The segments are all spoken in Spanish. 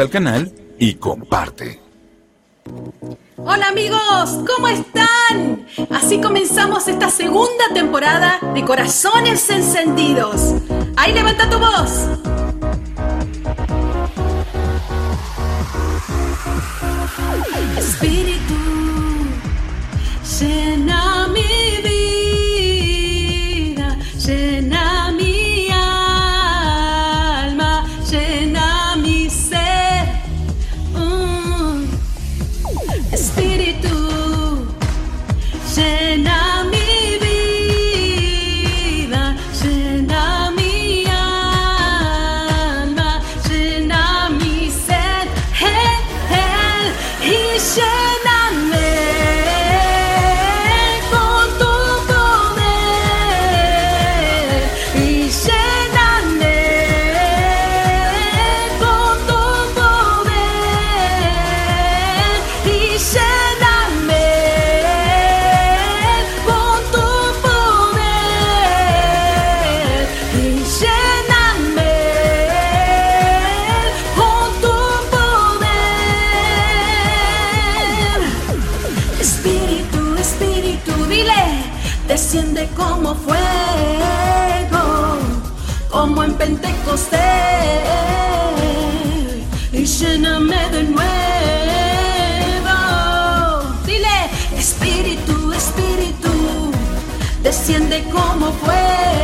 al canal y comparte. Hola amigos, ¿cómo están? Así comenzamos esta segunda temporada de Corazones Encendidos. Ahí levanta tu voz. Desciende como fuego, como en Pentecostés, y lléname de nuevo. Dile, espíritu, espíritu, desciende como fuego,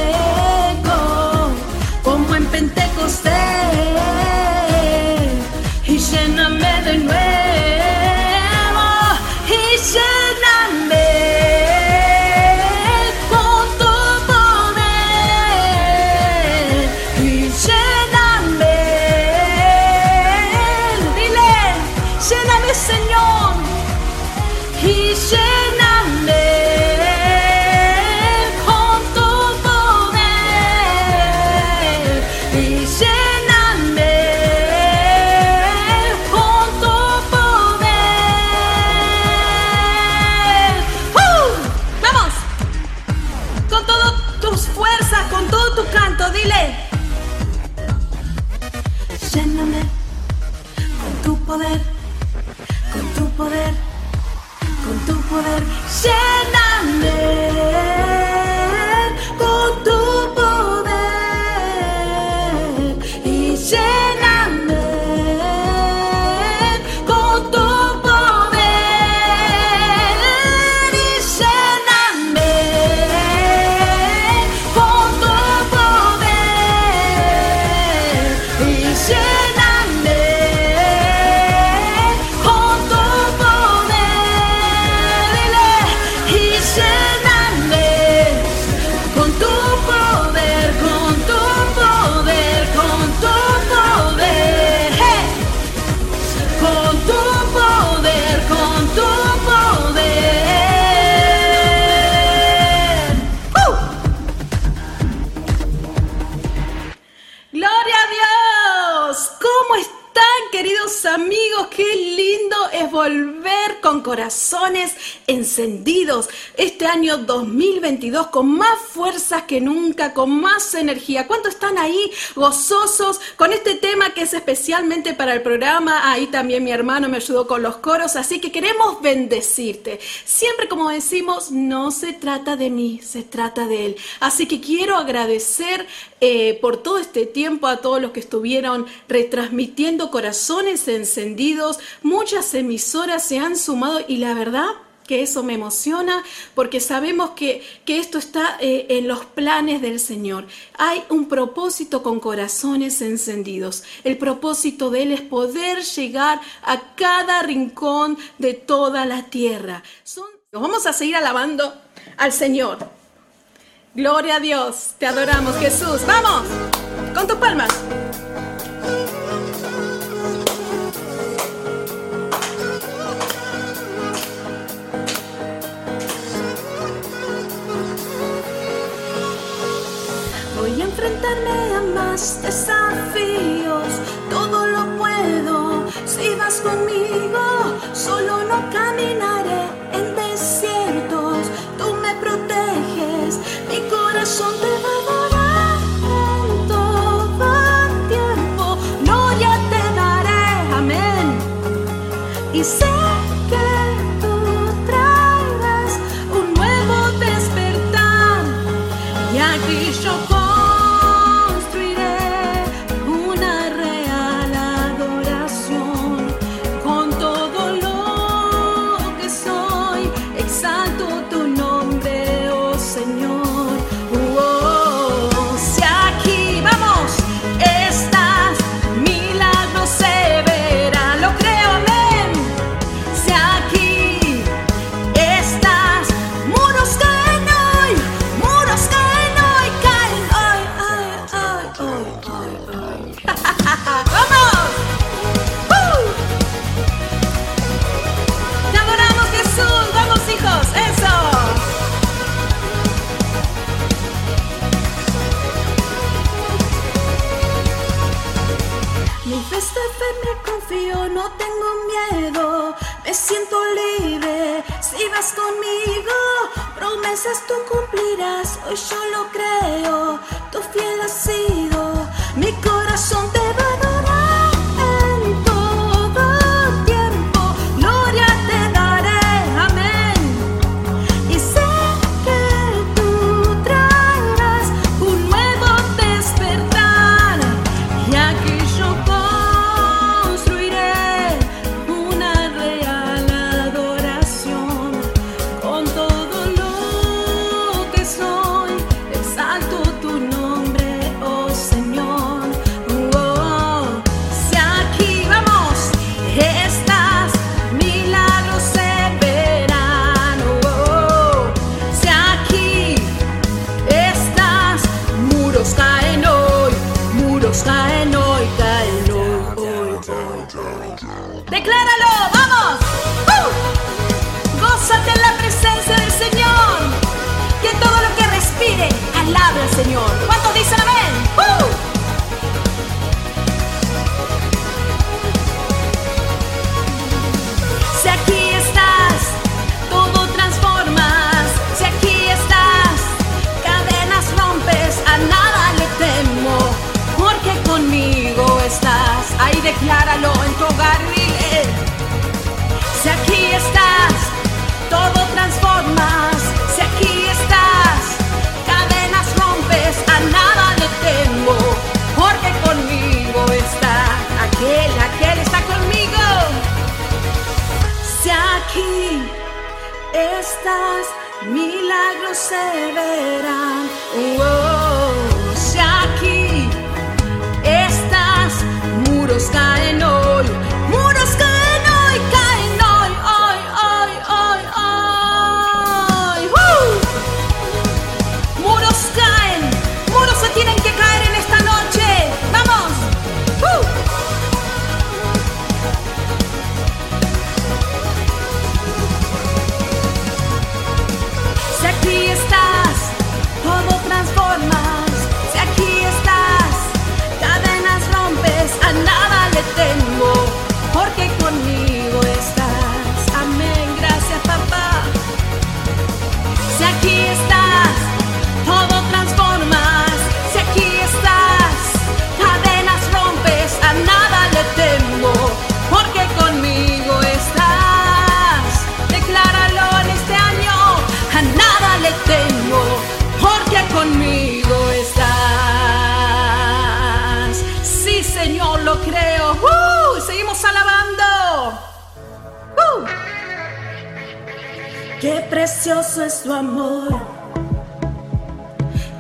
con corazones encendidos este año 2022 con más fuerzas que nunca, con más energía. ¿Cuántos están ahí gozosos con este tema que es especialmente para el programa? Ahí también mi hermano me ayudó con los coros, así que queremos bendecirte. Siempre como decimos, no se trata de mí, se trata de Él. Así que quiero agradecer eh, por todo este tiempo a todos los que estuvieron retransmitiendo corazones encendidos. Muchas emisoras se han sumado y la verdad que eso me emociona porque sabemos que, que esto está eh, en los planes del Señor. Hay un propósito con corazones encendidos. El propósito de Él es poder llegar a cada rincón de toda la tierra. Vamos a seguir alabando al Señor. Gloria a Dios, te adoramos Jesús. Vamos, con tus palmas. enfrentarme a más desafíos. Todo lo puedo si vas conmigo. Solo no caminaré en desiertos. Tú me proteges, mi corazón te va a dar. Y sé se verán. Oh, si aquí estás, muros caen. precioso es tu amor,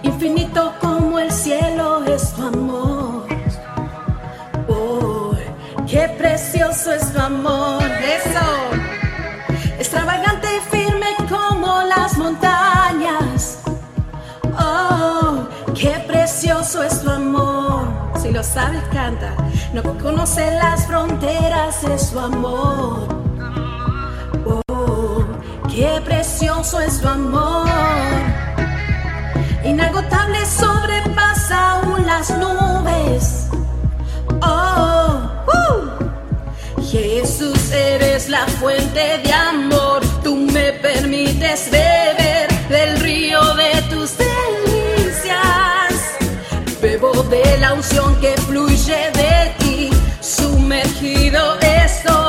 infinito como el cielo es tu amor. Oh, qué precioso es tu amor, eso, extravagante y firme como las montañas. Oh, qué precioso es tu amor, si lo sabes canta, no conoce las fronteras es tu amor. Qué precioso es tu amor. Inagotable sobrepasa aún las nubes. Oh, uh. Jesús, eres la fuente de amor. Tú me permites beber del río de tus delicias. Bebo de la unción que fluye de ti. Sumergido estoy.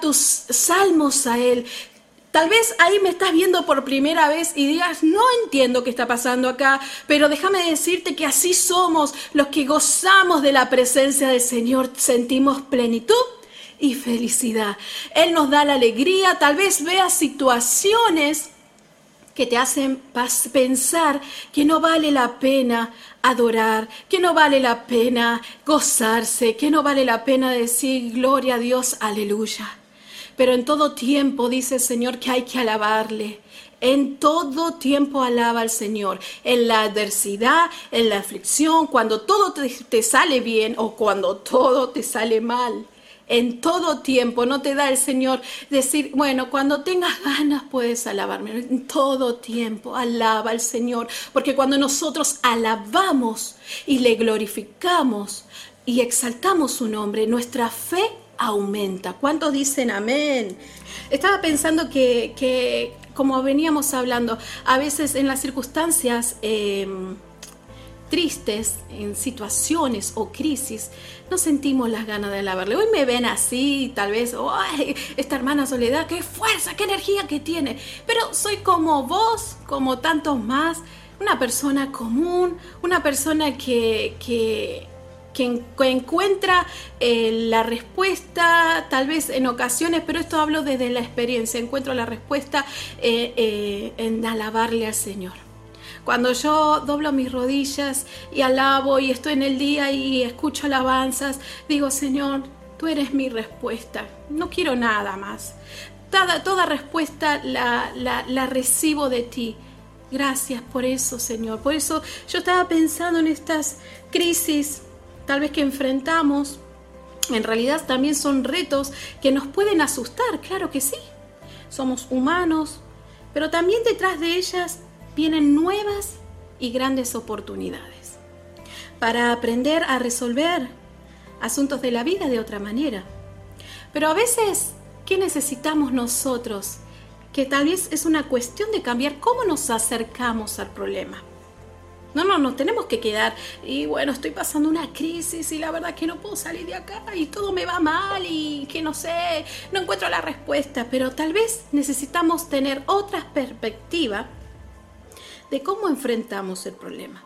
Tus salmos a Él. Tal vez ahí me estás viendo por primera vez y digas, no entiendo qué está pasando acá, pero déjame decirte que así somos los que gozamos de la presencia del Señor, sentimos plenitud y felicidad. Él nos da la alegría, tal vez veas situaciones que te hacen pensar que no vale la pena adorar, que no vale la pena gozarse, que no vale la pena decir gloria a Dios, aleluya. Pero en todo tiempo dice el Señor que hay que alabarle. En todo tiempo alaba al Señor. En la adversidad, en la aflicción, cuando todo te, sale bien o cuando todo te sale mal. En todo tiempo, no te da el Señor decir, bueno, cuando tengas ganas puedes alabarme. En todo tiempo, alaba al Señor. Porque cuando nosotros alabamos y le glorificamos y exaltamos su nombre, nuestra fe aumenta. ¿Cuántos dicen amén? Estaba pensando que, que, como veníamos hablando, a veces en las circunstancias... eh, tristes, en situaciones o crisis, no sentimos las ganas de alabarle. Hoy me ven así, tal vez, ¡ay! Esta hermana Soledad, qué fuerza, qué energía que tiene. Pero soy como vos, como tantos más, una persona común, una persona que, que, que, en- que encuentra eh, la respuesta, tal vez en ocasiones, pero esto hablo desde la experiencia, encuentro la respuesta eh, eh, en alabarle al Señor. Cuando yo doblo mis rodillas y alabo y estoy en el día y escucho alabanzas, digo, Señor, tú eres mi respuesta. No quiero nada más. Toda, respuesta la, la recibo de ti. Gracias por eso, Señor. Por eso yo estaba pensando en estas crisis, tal vez que enfrentamos. En realidad también son retos que nos pueden asustar, claro que sí. Somos humanos, pero también detrás de ellas vienen nuevas y grandes oportunidades para aprender a resolver asuntos de la vida de otra manera. Pero a veces, ¿qué necesitamos nosotros? Que tal vez es una cuestión de cambiar cómo nos acercamos al problema. No, no, nos tenemos que quedar. Y bueno, estoy pasando una crisis y la verdad que no puedo salir de acá y todo me va mal y que no sé, no encuentro la respuesta. Pero tal vez necesitamos tener otra perspectiva de cómo enfrentamos el problema.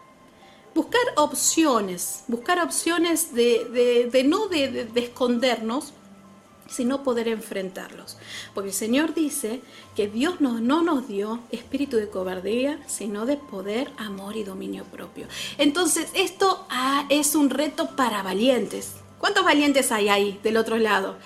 Buscar opciones, buscar opciones de, de- de no de escondernos, sino poder enfrentarlos. Porque el Señor dice que Dios no, no nos dio espíritu de cobardía, sino de poder, amor y dominio propio. Entonces, esto ah, es un reto para valientes. ¿Cuántos valientes hay ahí del otro lado?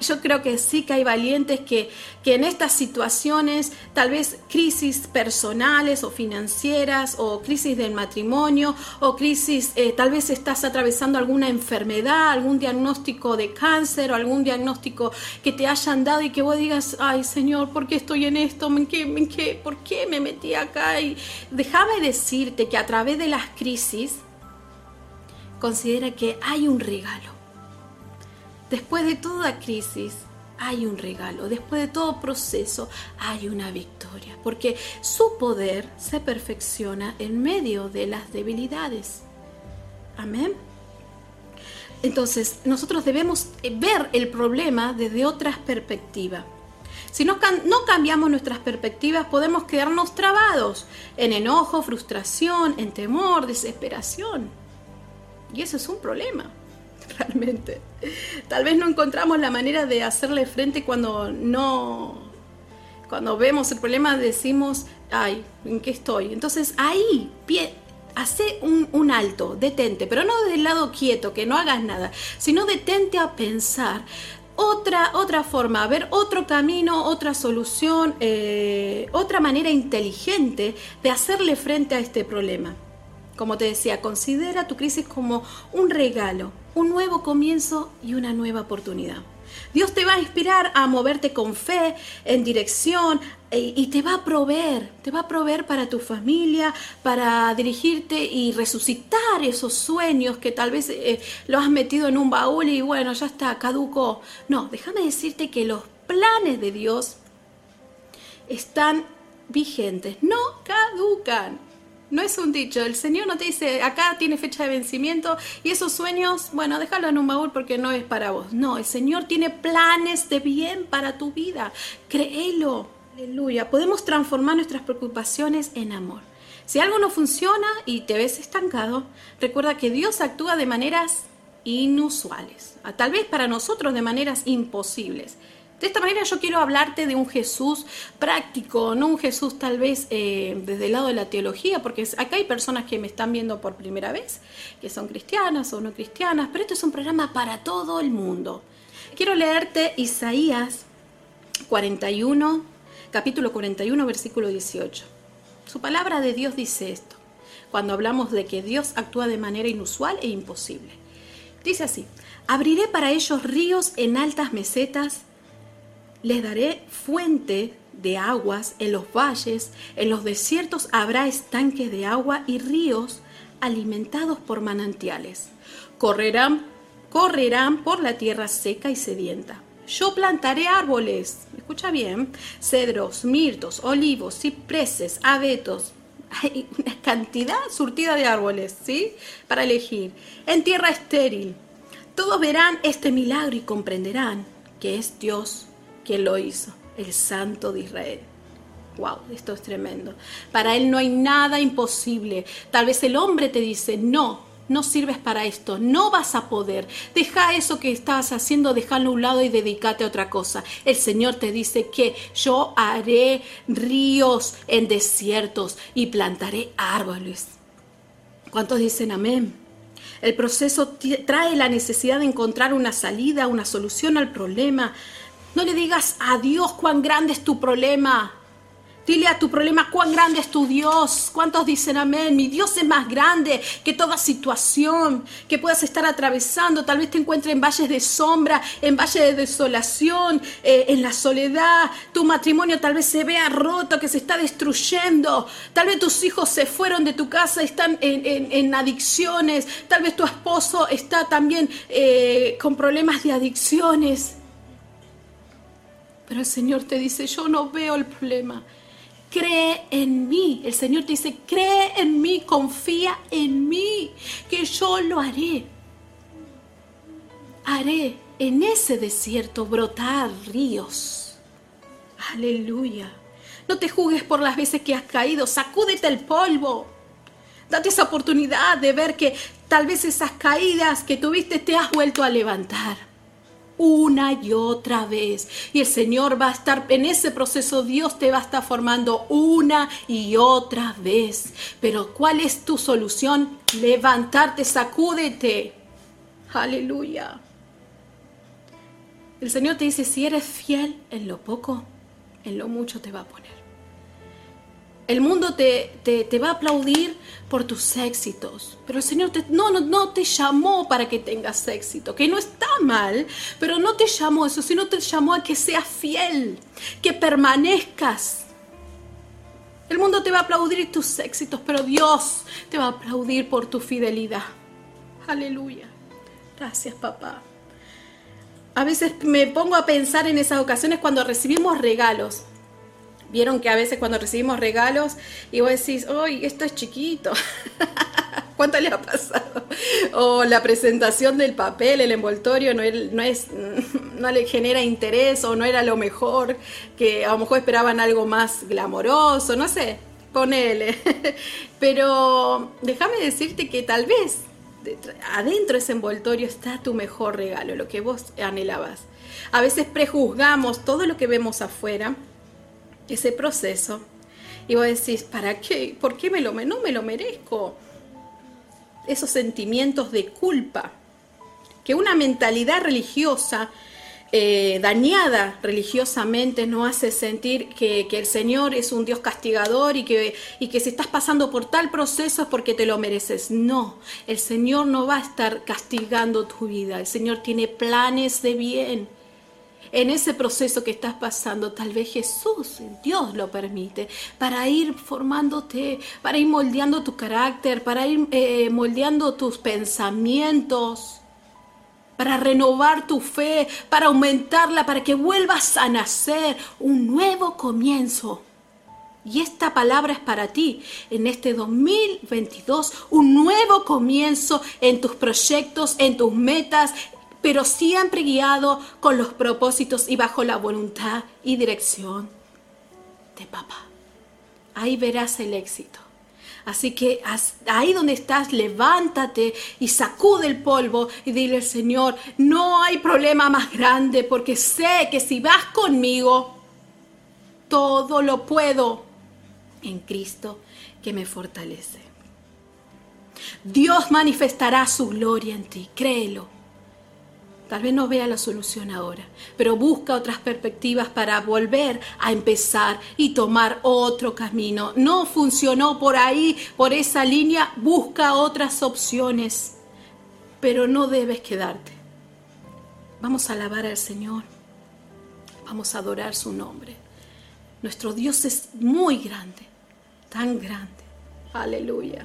Yo creo que sí que hay valientes que, que en estas situaciones, tal vez crisis personales o financieras, o crisis del matrimonio, o crisis, eh, tal vez estás atravesando alguna enfermedad, algún diagnóstico de cáncer, o algún diagnóstico que te hayan dado y que vos digas, ay Señor, ¿por qué estoy en esto? ¿En qué, en qué, ¿Por qué me metí acá? Y déjame decirte que a través de las crisis, considera que hay un regalo Después de toda crisis hay un regalo, después de todo proceso hay una victoria, porque su poder se perfecciona en medio de las debilidades. Amén. Entonces, nosotros debemos ver el problema desde otras perspectivas. Si no, no, cambiamos nuestras perspectivas, podemos quedarnos trabados en enojo, frustración, en temor, desesperación. Y eso es un problema. realmente. Tal vez no encontramos la manera de hacerle frente cuando no, cuando vemos el problema decimos, ay, ¿en qué estoy? Entonces ahí, pie, hace un, un, alto, detente, pero no del lado quieto, que no hagas nada, sino detente a pensar. Otra, otra forma, a ver otro camino, otra solución, eh, otra manera inteligente de hacerle frente a este problema. Como te decía, considera tu crisis como un regalo, un nuevo comienzo y una nueva oportunidad. Dios te va a inspirar a moverte con fe, en dirección, e, y te va a proveer, te va a proveer para tu familia, para dirigirte y resucitar esos sueños que tal vez eh, lo has metido en un baúl y bueno, ya está, caduco. No, déjame decirte que los planes de Dios están vigentes, no caducan. No es un dicho, el Señor no te dice, acá tiene fecha de vencimiento y esos sueños, bueno, déjalo en un baúl porque no es para vos. No, el Señor tiene planes de bien para tu vida. Créelo. Aleluya. Podemos transformar nuestras preocupaciones en amor. Si algo no funciona y te ves estancado, recuerda que Dios actúa de maneras inusuales, tal vez para nosotros de maneras imposibles. De esta manera yo quiero hablarte de un Jesús práctico, no un Jesús tal vez eh, desde el lado de la teología, porque acá hay personas que me están viendo por primera vez, que son cristianas o no cristianas, pero esto es un programa para todo el mundo. Quiero leerte Isaías 41, capítulo 41, versículo 18. Su palabra de Dios dice esto, cuando hablamos de que Dios actúa de manera inusual e imposible. Dice así, abriré para ellos ríos en altas mesetas, les daré fuente de aguas en los valles, en los desiertos habrá estanques de agua y ríos alimentados por manantiales. Correrán, correrán por la tierra seca y sedienta. Yo plantaré árboles, escucha bien, cedros, mirtos, olivos, cipreses, abetos. Hay una cantidad surtida de árboles, ¿sí? Para elegir. En tierra estéril. Todos verán este milagro y comprenderán que es Dios quien lo hizo, el Santo de Israel. Wow, esto es tremendo. Para Él no hay nada imposible. Tal vez el hombre te dice, no, no sirves para esto, no vas a poder. Deja eso que estás haciendo, déjalo a un lado y dedícate a otra cosa. El Señor te dice que yo haré ríos en desiertos y plantaré árboles. ¿Cuántos dicen amén? El proceso trae la necesidad de encontrar una salida, una solución al problema. No le digas a Dios cuán grande es tu problema. Dile a tu problema cuán grande es tu Dios. ¿Cuántos dicen amén? Mi Dios es más grande que toda situación que puedas estar atravesando. Tal vez te encuentres en valles de sombra, en valles de desolación, eh, en la soledad. Tu matrimonio tal vez se vea roto, que se está destruyendo. Tal vez tus hijos se fueron de tu casa, están en, adicciones. Tal vez tu esposo está también eh, con problemas de adicciones. Pero el Señor te dice, yo no veo el problema. Cree en mí. El Señor te dice, cree en mí, confía en mí, que yo lo haré. Haré en ese desierto brotar ríos. Aleluya. No te juzgues por las veces que has caído, sacúdete el polvo. Date esa oportunidad de ver que tal vez esas caídas que tuviste te has vuelto a levantar. Una y otra vez. Y el Señor va a estar en ese proceso, Dios te va a estar formando una y otra vez. Pero ¿cuál es tu solución? Levantarte, sacúdete. Aleluya. El Señor te dice, si eres fiel en lo poco, en lo mucho te va a poner. El mundo te, te, va a aplaudir por tus éxitos, pero el Señor te, no, no, no te llamó para que tengas éxito, que no está mal, pero no te llamó eso, sino te llamó a que seas fiel, que permanezcas. El mundo te va a aplaudir tus éxitos, pero Dios te va a aplaudir por tu fidelidad. Aleluya. Gracias, papá. A veces me pongo a pensar en esas ocasiones cuando recibimos regalos. Vieron que a veces cuando recibimos regalos y vos decís, ¡ay, esto es chiquito! ¿Cuánto le ha pasado? O la presentación del papel, el envoltorio no, es, no le genera interés o no era lo mejor, que a lo mejor esperaban algo más glamoroso, no sé, ponele. Pero déjame decirte que tal vez adentro de ese envoltorio está tu mejor regalo, lo que vos anhelabas. A veces prejuzgamos todo lo que vemos afuera ese proceso. Y vos decís, ¿para qué? ¿Por qué me lo, no me lo merezco? Esos sentimientos de culpa, que una mentalidad religiosa eh, dañada religiosamente no hace sentir que, el Señor es un Dios castigador y que, y que si estás pasando por tal proceso es porque te lo mereces. No, el Señor no va a estar castigando tu vida. El Señor tiene planes de bien en ese proceso que estás pasando, tal vez Jesús, Dios lo permite, para ir formándote, para ir moldeando tu carácter, para ir eh, moldeando tus pensamientos, para renovar tu fe, para aumentarla, para que vuelvas a nacer un nuevo comienzo. Y esta palabra es para ti en este 2022, un nuevo comienzo en tus proyectos, en tus metas, pero siempre guiado con los propósitos y bajo la voluntad y dirección de papá. Ahí verás el éxito. Así que ahí donde estás, levántate y sacude el polvo y dile al Señor, no hay problema más grande porque sé que si vas conmigo, todo lo puedo en Cristo que me fortalece. Dios manifestará su gloria en ti, créelo. Tal vez no vea la solución ahora, pero busca otras perspectivas para volver a empezar y tomar otro camino. No funcionó por ahí, por esa línea, busca otras opciones, pero no debes quedarte. Vamos a alabar al Señor, vamos a adorar su nombre. Nuestro Dios es muy grande, tan grande. Aleluya.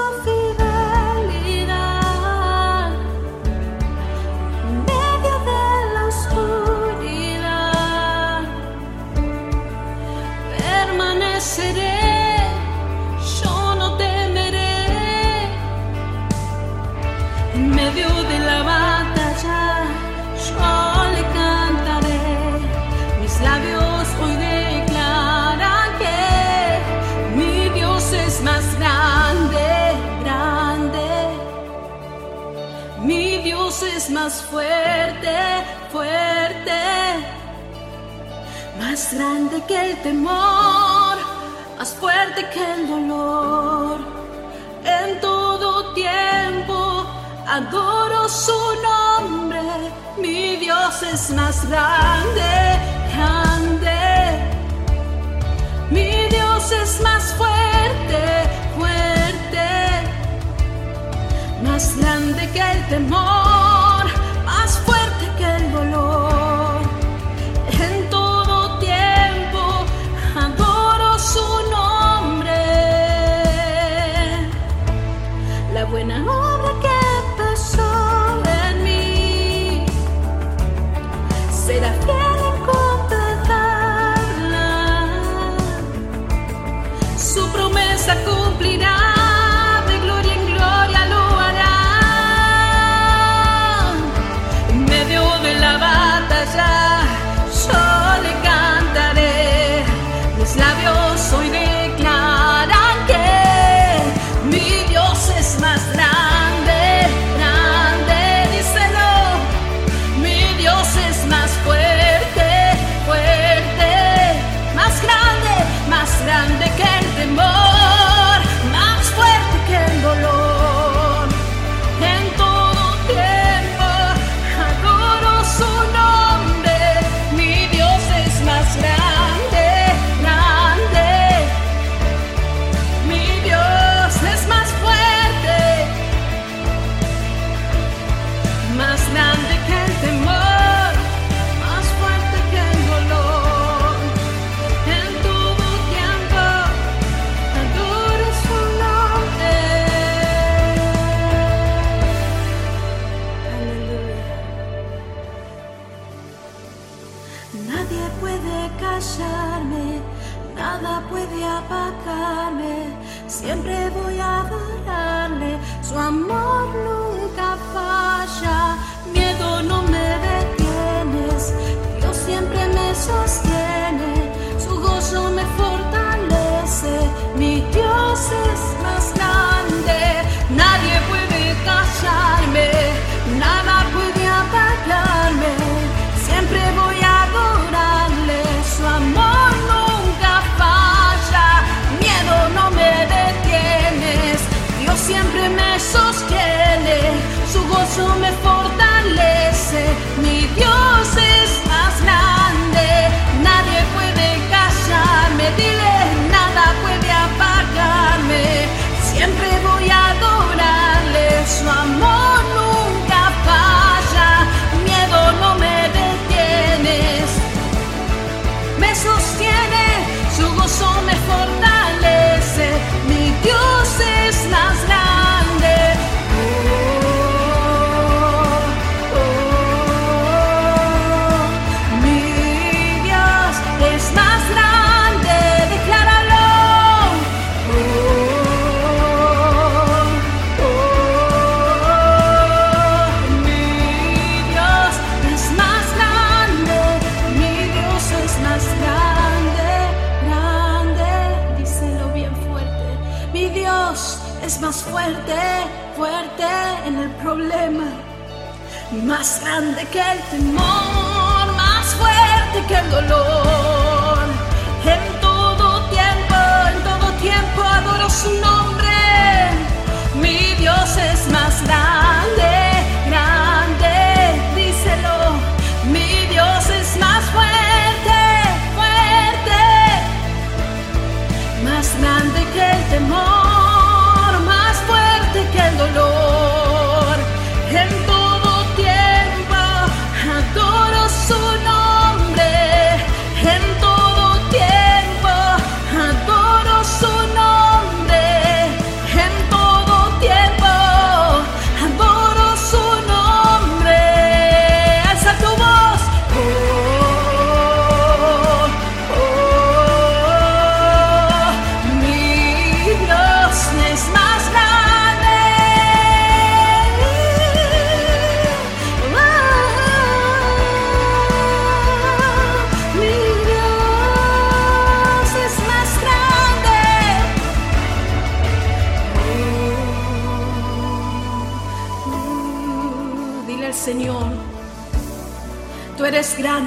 más fuerte, fuerte, más grande que el temor, más fuerte que el dolor. En todo tiempo adoro su nombre, mi Dios es más grande, grande. Mi Dios es más fuerte, fuerte, más grande que el temor. Más grande que el temor, más fuerte que el dolor. En todo tiempo, en todo tiempo adoro su nombre. Mi Dios es más grande,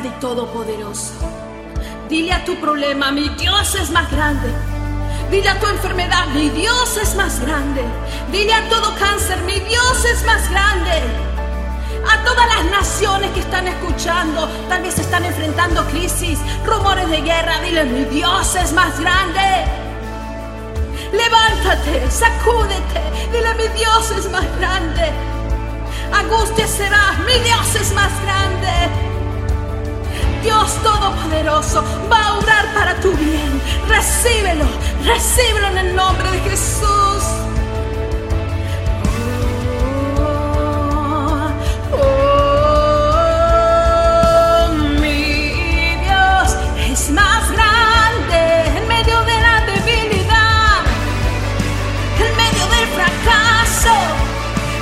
grande y todopoderoso. Dile a tu problema, mi Dios es más grande. Dile a tu enfermedad, mi Dios es más grande. Dile a todo cáncer, mi Dios es más grande. A todas las naciones que están escuchando, tal vez están enfrentando crisis, rumores de guerra, dile, mi Dios es más grande. Levántate, sacúdete, dile, mi Dios es más grande. Angustia será, mi Dios es más grande. Dios Todopoderoso va a obrar para tu bien. Recíbelo, recíbelo en el nombre de Jesús. Oh, oh, mi Dios es más grande en medio de la debilidad, en medio del fracaso.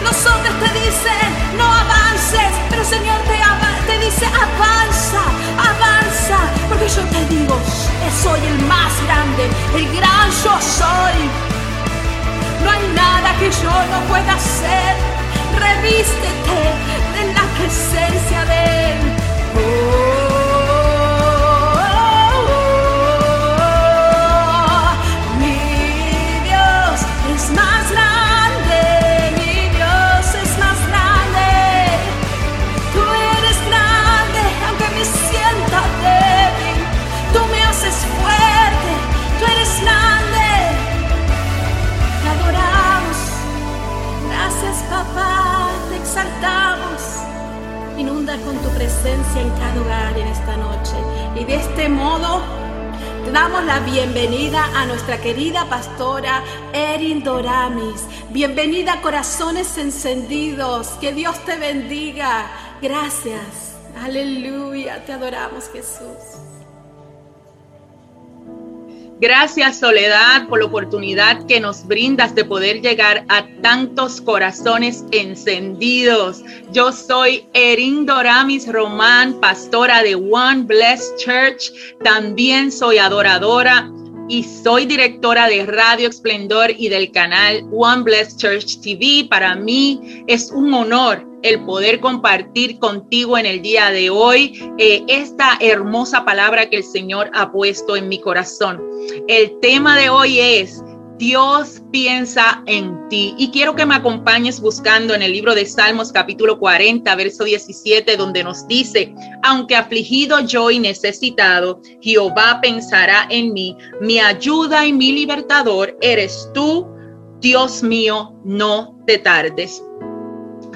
Los hombres te dicen, no avances, pero el Señor te dice, avanza, porque yo te digo, soy el más grande, el gran yo soy. No hay nada que yo no pueda hacer. Revístete de la presencia de Él. Oh, modo damos la bienvenida a nuestra querida pastora Erin Doramis. Bienvenida Corazones Encendidos. Que Dios te bendiga. Gracias. Aleluya. Te adoramos, Jesús. Gracias Soledad por la oportunidad que nos brindas de poder llegar a tantos corazones encendidos. Yo soy Erin Doramis Román, pastora de One Blessed Church. También soy adoradora y soy directora de Radio Esplendor y del canal One Blessed Church TV. Para mí es un honor el poder compartir contigo en el día de hoy eh, esta hermosa palabra que el Señor ha puesto en mi corazón. El tema de hoy es Dios piensa en ti. Y quiero que me acompañes buscando en el libro de Salmos capítulo 40, verso 17, donde nos dice, aunque afligido yo y necesitado, Jehová pensará en mí, mi ayuda y mi libertador eres tú, Dios mío, no te tardes.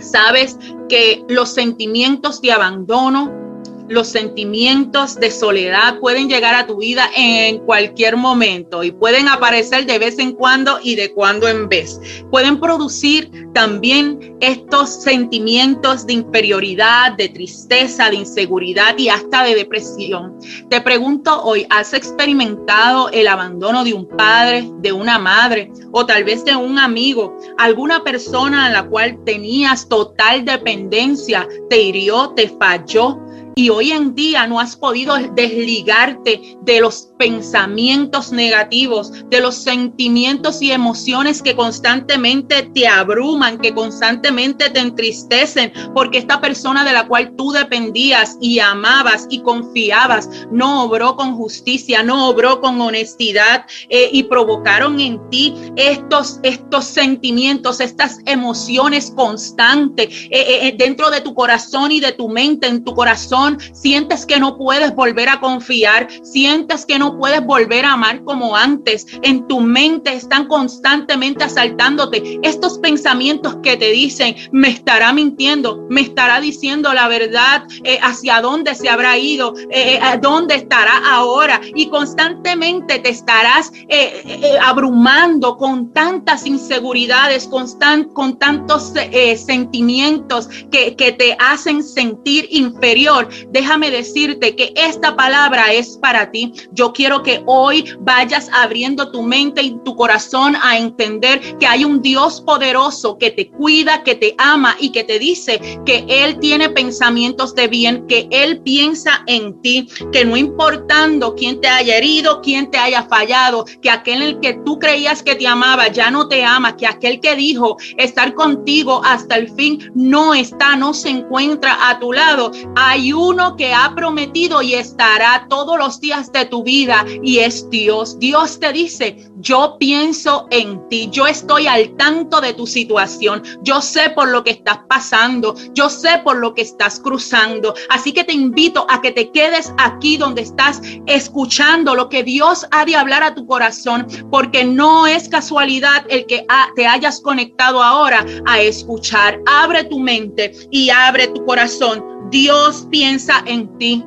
Sabes que los sentimientos de abandono, los sentimientos de soledad pueden llegar a tu vida en cualquier momento y pueden aparecer de vez en cuando y de cuando en vez. Pueden producir también estos sentimientos de inferioridad, de tristeza, de inseguridad y hasta de depresión. Te pregunto hoy, ¿has experimentado el abandono de un padre, de una madre o tal vez de un amigo, alguna persona en la cual tenías total dependencia, te hirió, te falló? Y hoy en día no has podido desligarte de los pensamientos negativos, de los sentimientos y emociones que constantemente te abruman, que constantemente te entristecen, porque esta persona de la cual tú dependías y amabas y confiabas no obró con justicia, no obró con honestidad eh, y provocaron en ti estos, estos sentimientos, estas emociones constantes eh, eh, dentro de tu corazón y de tu mente, en tu corazón sientes que no puedes volver a confiar, sientes que no puedes volver a amar como antes, en tu mente están constantemente asaltándote estos pensamientos que te dicen, me estará mintiendo, me estará diciendo la verdad, eh, hacia dónde se habrá ido, eh, eh dónde estará ahora y constantemente te estarás eh, abrumando con tantas inseguridades, con, con tantos sentimientos que te hacen sentir inferior déjame decirte que esta palabra es para ti. Yo quiero que hoy vayas abriendo tu mente y tu corazón a entender que hay un Dios poderoso que te cuida, que te ama y que te dice que Él tiene pensamientos de bien, que Él piensa en ti, que no importando quién te haya herido, quién te haya fallado, que aquel en el que tú creías que te amaba ya no te ama, que aquel que dijo estar contigo hasta el fin no está, no se encuentra a tu lado. Hay un uno que ha prometido y estará todos los días de tu vida y es Dios. Dios te dice, yo pienso en ti, yo estoy al tanto de tu situación, yo sé por lo que estás pasando, yo sé por lo que estás cruzando. Así que te invito a que te quedes aquí donde estás escuchando lo que Dios ha de hablar a tu corazón, porque no es casualidad el que te hayas conectado ahora a escuchar. Abre tu mente y abre tu corazón Dios piensa en ti.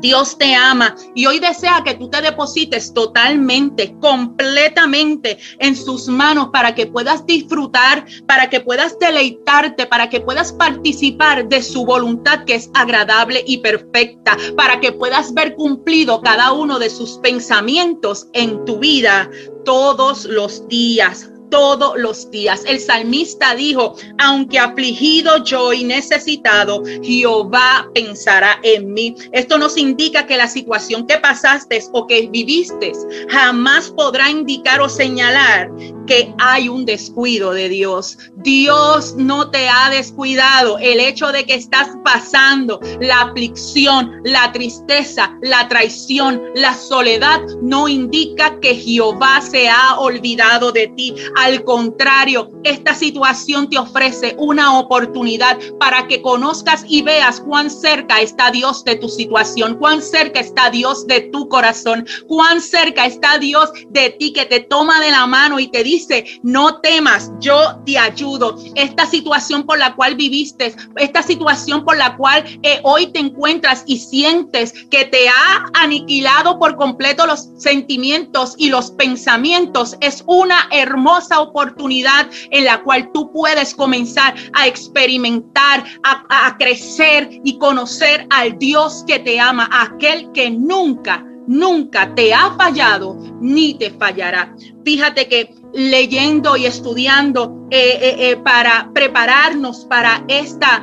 Dios te ama y hoy desea que tú te deposites totalmente, completamente en sus manos para que puedas disfrutar, para que puedas deleitarte, para que puedas participar de su voluntad que es agradable y perfecta, para que puedas ver cumplido cada uno de sus pensamientos en tu vida todos los días todos los días. El salmista dijo, aunque afligido yo y necesitado, Jehová pensará en mí. Esto nos indica que la situación que pasaste o que viviste jamás podrá indicar o señalar que hay un descuido de Dios. Dios no te ha descuidado. El hecho de que estás pasando la aflicción, la tristeza, la traición, la soledad, no indica que Jehová se ha olvidado de ti. Al contrario, esta situación te ofrece una oportunidad para que conozcas y veas cuán cerca está Dios de tu situación, cuán cerca está Dios de tu corazón, cuán cerca está Dios de ti que te toma de la mano y te dice, no temas, yo te ayudo. Esta situación por la cual viviste, esta situación por la cual eh, hoy te encuentras y sientes que te ha aniquilado por completo los sentimientos y los pensamientos, es una hermosa oportunidad en la cual tú puedes comenzar a experimentar, a, a crecer y conocer al Dios que te ama, aquel que nunca nunca te ha fallado ni te fallará. Fíjate que leyendo y estudiando eh, eh, eh, para prepararnos para esta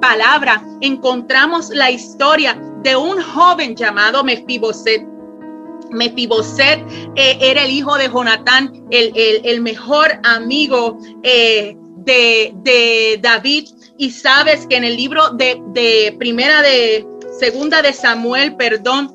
palabra, encontramos la historia de un joven llamado Mefiboset. Mefiboset era el hijo de Jonatán, el, mejor amigo de, de, David. Y sabes que en el libro de, de primera de segunda de Samuel, perdón,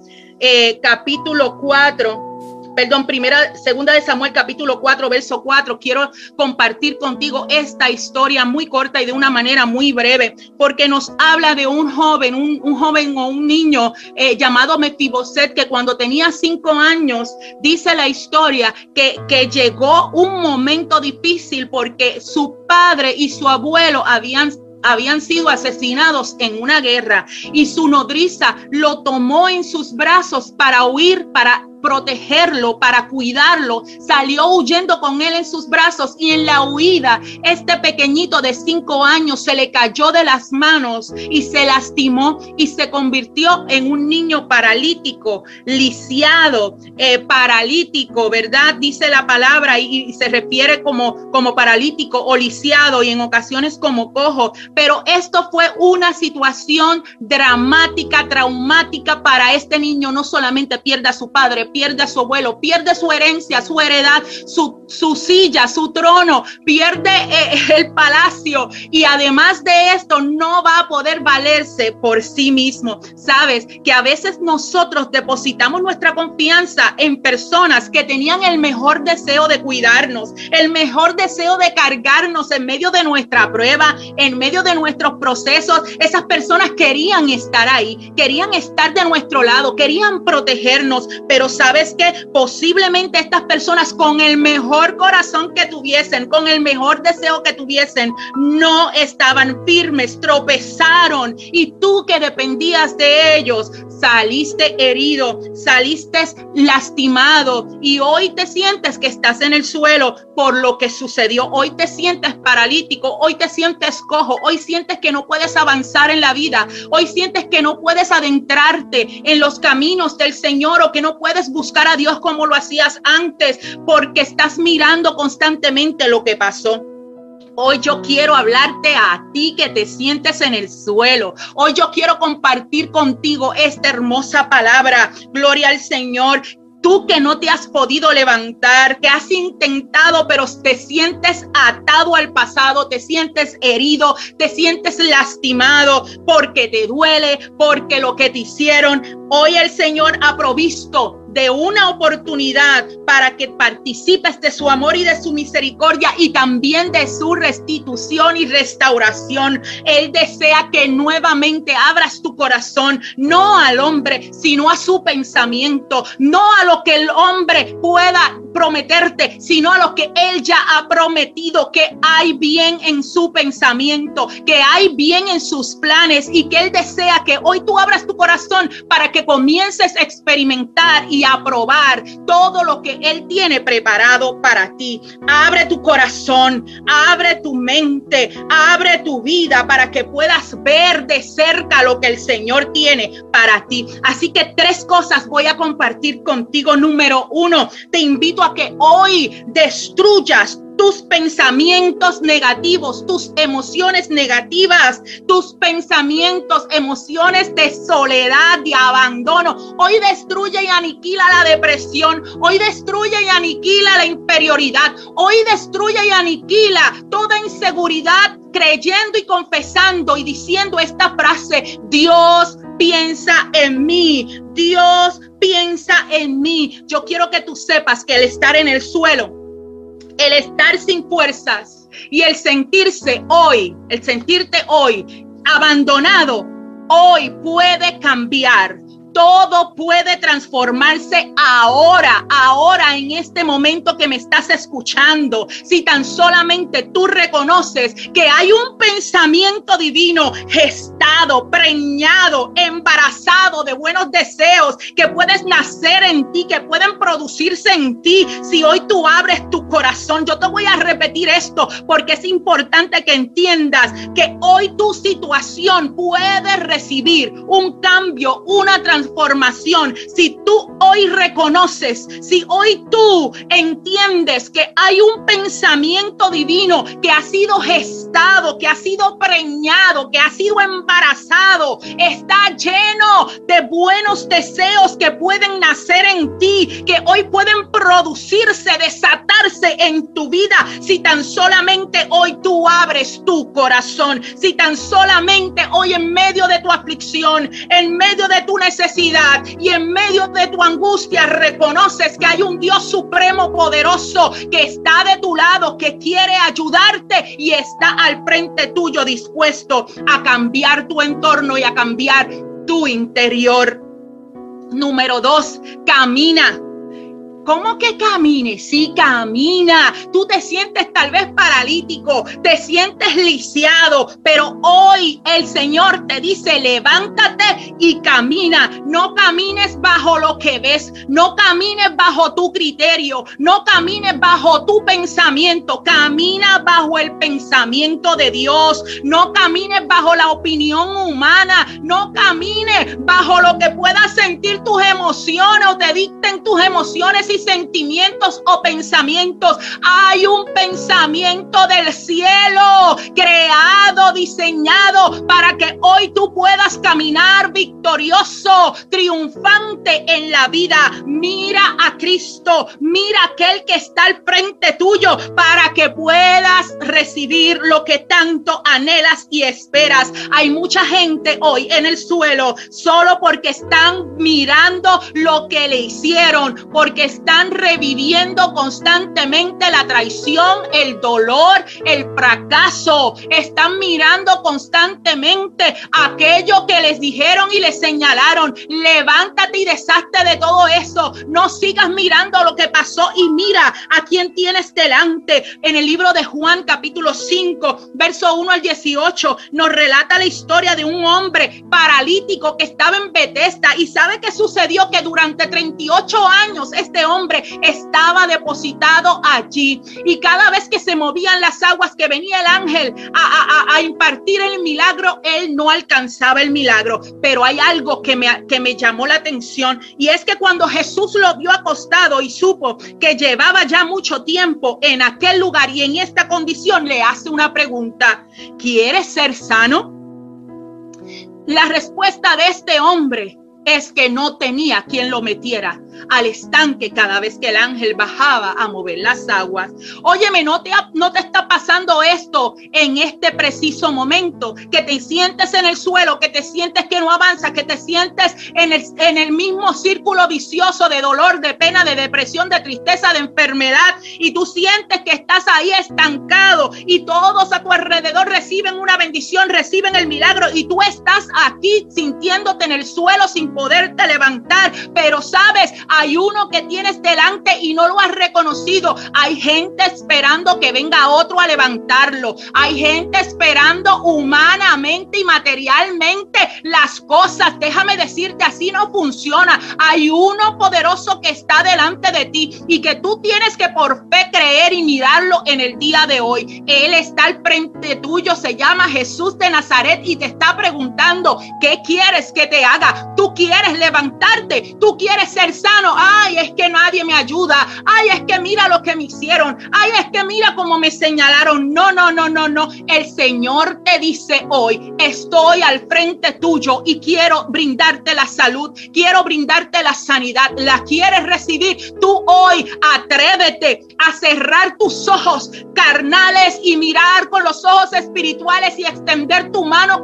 capítulo 4, perdón, primera, segunda de Samuel capítulo 4, verso 4, quiero compartir contigo esta historia muy corta y de una manera muy breve, porque nos habla de un joven, un, joven o un niño eh, llamado Mefiboset, que cuando tenía cinco años, dice la historia que, que llegó un momento difícil porque su padre y su abuelo habían habían sido asesinados en una guerra y su nodriza lo tomó en sus brazos para huir, para protegerlo, para cuidarlo. Salió huyendo con él en sus brazos y en la huida este pequeñito de cinco años se le cayó de las manos y se lastimó y se convirtió en un niño paralítico, lisiado, eh, paralítico, ¿verdad? Dice la palabra y, se refiere como, como paralítico o lisiado y en ocasiones como cojo. Pero esto fue una situación dramática, traumática para este niño. No solamente pierde a su padre, pierde a su abuelo, pierde su herencia, su heredad, su, su silla, su trono, pierde eh, el palacio y además de esto no va a poder valerse por sí mismo. Sabes que a veces nosotros depositamos nuestra confianza en personas que tenían el mejor deseo de cuidarnos, el mejor deseo de cargarnos en medio de nuestra prueba, en medio de nuestros procesos. Esas personas querían estar ahí, querían estar de nuestro lado, querían protegernos, pero sabes que posiblemente estas personas con el mejor corazón que tuviesen, con el mejor deseo que tuviesen, no estaban firmes, tropezaron y tú que dependías de ellos, saliste herido, saliste lastimado y hoy te sientes que estás en el suelo por lo que sucedió. Hoy te sientes paralítico, hoy te sientes cojo, hoy sientes que no puedes avanzar en la vida, hoy sientes que no puedes adentrarte en los caminos del Señor o que no puedes buscar a Dios como lo hacías antes porque estás mirando constantemente lo que pasó. Hoy yo quiero hablarte a ti que te sientes en el suelo. Hoy yo quiero compartir contigo esta hermosa palabra. Gloria al Señor tú que no te has podido levantar, que has intentado, pero te sientes atado al pasado, te sientes herido, te sientes lastimado porque te duele, porque lo que te hicieron, hoy el Señor ha provisto de una oportunidad para que participes de su amor y de su misericordia y también de su restitución y restauración. Él desea que nuevamente abras tu corazón, no al hombre, sino a su pensamiento, no a lo que el hombre pueda prometerte, sino a lo que Él ya ha prometido, que hay bien en su pensamiento, que hay bien en sus planes y que Él desea que hoy tú abras tu corazón para que comiences a experimentar y a probar todo lo que Él tiene preparado para ti. Abre tu corazón, abre tu mente, abre tu vida para que puedas ver de cerca lo que el Señor tiene para ti. Así que tres cosas voy a compartir contigo. Número uno, te invito a que hoy destruyas tus pensamientos negativos, tus emociones negativas, tus pensamientos, emociones de soledad, de abandono. Hoy destruye y aniquila la depresión. Hoy destruye y aniquila la inferioridad. Hoy destruye y aniquila toda inseguridad creyendo y confesando y diciendo esta frase, Dios piensa en mí, Dios piensa en mí. Yo quiero que tú sepas que el estar en el suelo, el estar sin fuerzas y el sentirse hoy, el sentirte hoy abandonado, hoy puede cambiar todo puede transformarse ahora, ahora en este momento que me estás escuchando. Si tan solamente tú reconoces que hay un pensamiento divino preñado, embarazado de buenos deseos que puedes nacer en ti, que pueden producirse en ti. Si hoy tú abres tu corazón, yo te voy a repetir esto porque es importante que entiendas que hoy tu situación puede recibir un cambio, una transformación. Si tú hoy reconoces, si hoy tú entiendes que hay un pensamiento divino que ha sido gestado, que ha sido preñado, que ha sido embarazado, está lleno de buenos deseos que pueden nacer en ti, que hoy pueden producirse, desatarse en tu vida, si tan solamente hoy tú abres tu corazón, si tan solamente hoy en medio de tu aflicción, en medio de tu necesidad y en medio de tu angustia reconoces que hay un Dios supremo poderoso que está de tu lado, que quiere ayudarte y está al frente tuyo dispuesto a cambiar tu entorno y a cambiar tu interior. Número dos, camina ¿Cómo que camine? Sí, camina. Tú te sientes tal vez paralítico, te sientes lisiado, pero hoy el Señor te dice, levántate y camina. No camines bajo lo que ves, no camines bajo tu criterio, no camines bajo tu pensamiento, camina bajo el pensamiento de Dios, no camines bajo la opinión humana, no camines bajo lo que puedas sentir tus emociones o te dicten tus emociones sentimientos o pensamientos. Hay un pensamiento del cielo creado, diseñado para que hoy tú puedas caminar victorioso, triunfante en la vida. Mira a Cristo, mira aquel que está al frente tuyo para que puedas recibir lo que tanto anhelas y esperas. Hay mucha gente hoy en el suelo solo porque están mirando lo que le hicieron, porque están reviviendo constantemente la traición, el dolor, el fracaso. Están mirando constantemente aquello que les dijeron y les señalaron. Levántate y deshazte de todo eso. No sigas mirando lo que pasó y mira a quién tienes delante. En el libro de Juan capítulo 5, verso 1 al 18, nos relata la historia de un hombre paralítico que estaba en Bethesda y sabe qué sucedió que durante 38 años este hombre estaba depositado allí. Y cada vez que se movían las aguas, que venía el ángel a, impartir el milagro, él no alcanzaba el milagro. Pero hay algo que me, que me llamó la atención y es que cuando Jesús lo vio acostado y supo que llevaba ya mucho tiempo en aquel lugar y en esta condición, le hace una pregunta. ¿Quieres ser sano? La respuesta de este hombre es que no tenía quien lo metiera al estanque cada vez que el ángel bajaba a mover las aguas. Óyeme, no te, no te está pasando esto en este preciso momento, que te sientes en el suelo, que te sientes que no avanzas, que te sientes en el, en el mismo círculo vicioso de dolor, de pena, de depresión, de tristeza, de enfermedad, y tú sientes que estás ahí estancado y todos a tu alrededor reciben una bendición, reciben el milagro y tú estás aquí sintiéndote en el suelo sin poderte levantar, pero sabes, hay uno que tienes delante y no lo has reconocido. Hay gente esperando que venga otro a levantarlo. Hay gente esperando humanamente y materialmente las cosas. Déjame decirte, así no funciona. Hay uno poderoso que está delante de ti y que tú tienes que por fe creer y mirarlo en el día de hoy. Él está al frente tuyo, se llama Jesús de Nazaret y te está preguntando, ¿qué quieres que te haga? Tú quieres levantarte, tú quieres ser Ay, es que nadie me ayuda. Ay, es que mira lo que me hicieron. Ay, es que mira cómo me señalaron. No, no, no, no, no. El Señor te dice hoy, estoy al frente tuyo y quiero brindarte la salud. Quiero brindarte la sanidad. ¿La quieres recibir? Tú hoy atrévete a cerrar tus ojos carnales y mirar con los ojos espirituales y extender tu mano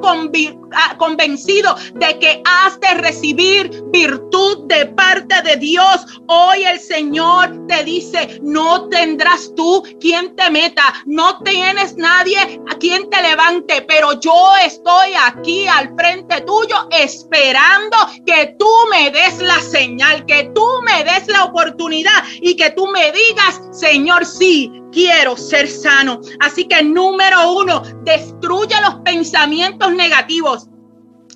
convencido de que has de recibir virtud de parte de Dios. Hoy el Señor te dice, no tendrás tú quien te meta, no tienes nadie a quien te levante, pero yo estoy aquí al frente tuyo esperando que tú me des la señal, que tú me des la oportunidad y que tú me digas, Señor, sí, quiero ser sano. Así que número uno, destruye los pensamientos negativos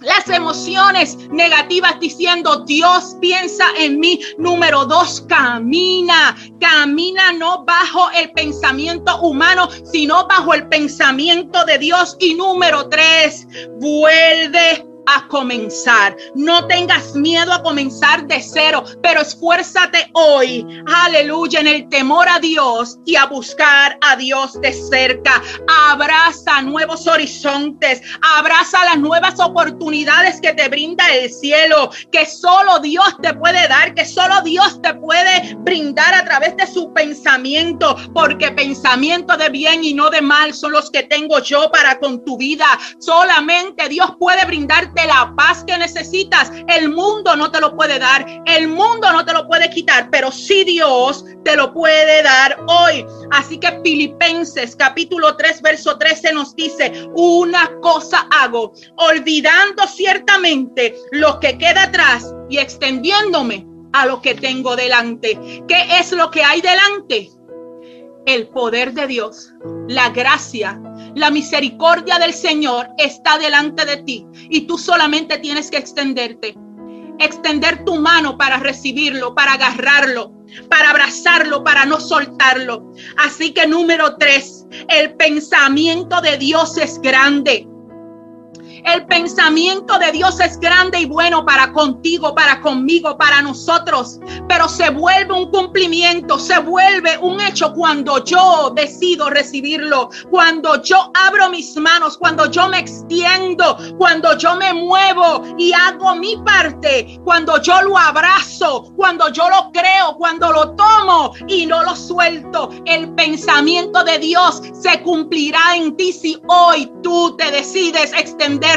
las emociones negativas diciendo, Dios piensa en mí. Número dos, camina, camina no bajo el pensamiento humano, sino bajo el pensamiento de Dios. Y número tres, vuelve a comenzar. No tengas miedo a comenzar de cero, pero esfuérzate hoy, aleluya, en el temor a Dios y a buscar a Dios de cerca. Abraza nuevos horizontes, abraza las nuevas oportunidades que te brinda el cielo, que solo Dios te puede dar, que solo Dios te puede brindar a través de su pensamiento, porque pensamiento de bien y no de mal son los que tengo yo para con tu vida. Solamente Dios puede brindarte la paz que necesitas. El mundo no te lo puede dar, el mundo no te lo puede quitar, pero sí Dios te lo puede dar hoy. Así que Filipenses capítulo 3, verso 13 nos dice, una cosa hago, olvidando ciertamente lo que queda atrás y extendiéndome a lo que tengo delante. ¿Qué es lo que hay delante? El poder de Dios, la gracia, la misericordia del Señor está delante de ti y tú solamente tienes que extenderte. Extender tu mano para recibirlo, para agarrarlo, para abrazarlo, para no soltarlo. Así que número tres, el pensamiento de Dios es grande. El pensamiento de Dios es grande y bueno para contigo, para conmigo, para nosotros, pero se vuelve un cumplimiento, se vuelve un hecho cuando yo decido recibirlo, cuando yo abro mis manos, cuando yo me extiendo, cuando yo me muevo y hago mi parte, cuando yo lo abrazo, cuando yo lo creo, cuando lo tomo y no lo suelto. El pensamiento de Dios se cumplirá en ti si hoy tú te decides extender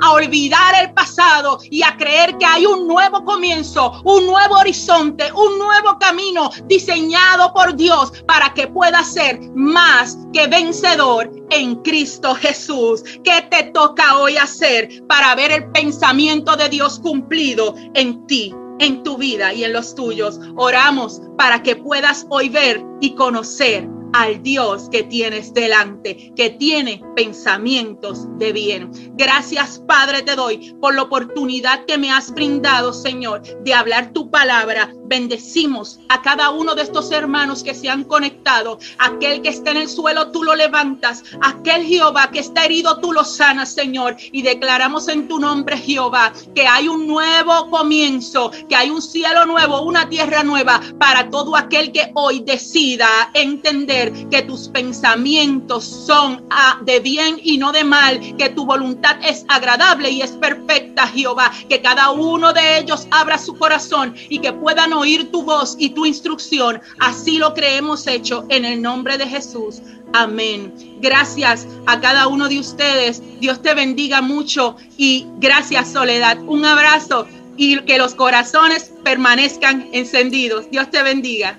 a olvidar el pasado y a creer que hay un nuevo comienzo, un nuevo horizonte, un nuevo camino diseñado por Dios para que puedas ser más que vencedor en Cristo Jesús. ¿Qué te toca hoy hacer para ver el pensamiento de Dios cumplido en ti? en tu vida y en los tuyos. Oramos para que puedas hoy ver y conocer al Dios que tienes delante, que tiene pensamientos de bien. Gracias, Padre, te doy por la oportunidad que me has brindado, Señor, de hablar tu palabra. Bendecimos a cada uno de estos hermanos que se han conectado. Aquel que está en el suelo, tú lo levantas. Aquel Jehová que está herido, tú lo sanas, Señor. Y declaramos en tu nombre, Jehová, que hay un nuevo comienzo, que hay un cielo nuevo, una tierra nueva para todo aquel que hoy decida entender que tus pensamientos son ah, de bien y no de mal, que tu voluntad es agradable y es perfecta, Jehová, que cada uno de ellos abra su corazón y que puedan oír tu voz y tu instrucción. Así lo creemos hecho en el nombre de Jesús. Amén. Gracias a cada uno de ustedes. Dios te bendiga mucho y gracias Soledad. Un abrazo y que los corazones permanezcan encendidos. Dios te bendiga.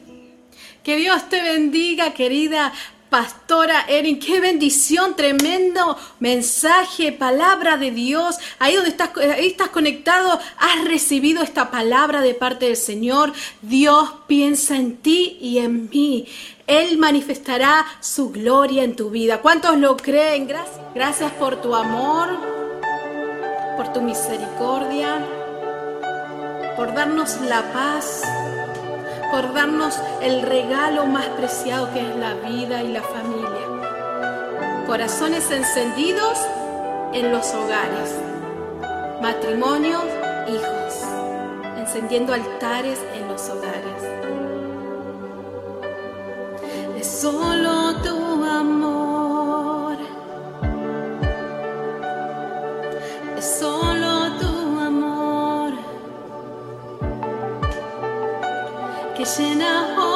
Que Dios te bendiga, querida Pastora Erin, qué bendición, tremendo mensaje, palabra de Dios. Ahí donde estás, ahí estás conectado, has recibido esta palabra de parte del Señor. Dios piensa en ti y en mí. Él manifestará su gloria en tu vida. ¿Cuántos lo creen? Gracias, gracias por tu amor, por tu misericordia, por darnos la paz por el regalo más preciado que es la vida y la familia. Corazones encendidos en los hogares, matrimonios, hijos, encendiendo altares en los hogares. Es solo tu amor. Es solo llena hoy mi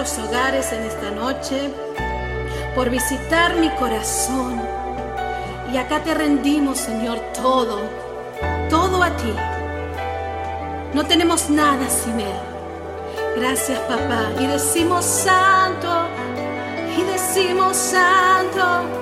hogares en esta noche, por visitar mi corazón. Y acá te rendimos, Señor, todo, todo a ti. No tenemos nada sin Él. Gracias, papá. Y decimos santo, y decimos santo.